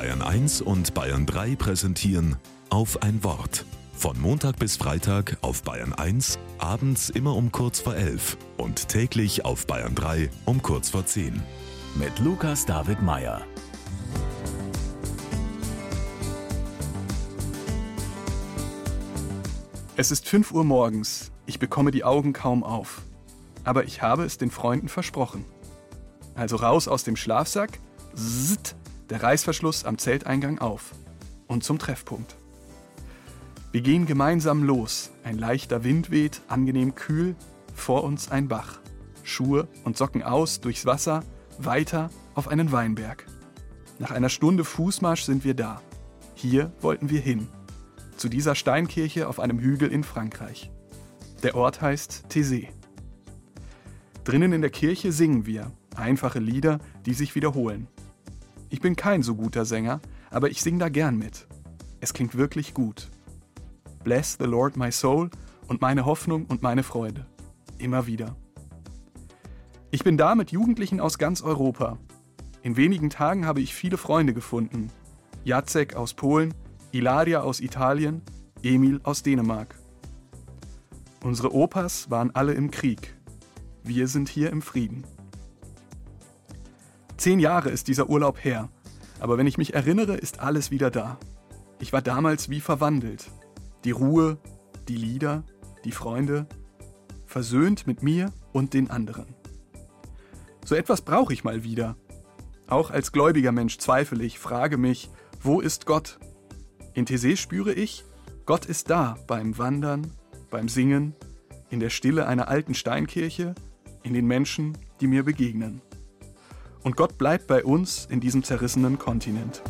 Bayern 1 und Bayern 3 präsentieren auf ein Wort. Von Montag bis Freitag auf Bayern 1, abends immer um kurz vor 11 und täglich auf Bayern 3 um kurz vor 10. Mit Lukas David Meyer. Es ist 5 Uhr morgens. Ich bekomme die Augen kaum auf. Aber ich habe es den Freunden versprochen. Also raus aus dem Schlafsack, zzzt, der Reißverschluss am Zelteingang auf und zum Treffpunkt. Wir gehen gemeinsam los. Ein leichter Wind weht, angenehm kühl, vor uns ein Bach. Schuhe und Socken aus, durchs Wasser, weiter auf einen Weinberg. Nach einer Stunde Fußmarsch sind wir da. Hier wollten wir hin. Zu dieser Steinkirche auf einem Hügel in Frankreich. Der Ort heißt Thésée. Drinnen in der Kirche singen wir, einfache Lieder, die sich wiederholen. Ich bin kein so guter Sänger, aber ich singe da gern mit. Es klingt wirklich gut. Bless the Lord my soul und meine Hoffnung und meine Freude. Immer wieder. Ich bin da mit Jugendlichen aus ganz Europa. In wenigen Tagen habe ich viele Freunde gefunden. Jacek aus Polen, Ilaria aus Italien, Emil aus Dänemark. Unsere Opas waren alle im Krieg. Wir sind hier im Frieden. Zehn Jahre ist dieser Urlaub her, aber wenn ich mich erinnere, ist alles wieder da. Ich war damals wie verwandelt. Die Ruhe, die Lieder, die Freunde, versöhnt mit mir und den anderen. So etwas brauche ich mal wieder. Auch als gläubiger Mensch zweifle ich, frage mich, wo ist Gott? In Thésée spüre ich, Gott ist da beim Wandern, beim Singen, in der Stille einer alten Steinkirche, in den Menschen, die mir begegnen. Und Gott bleibt bei uns in diesem zerrissenen Kontinent.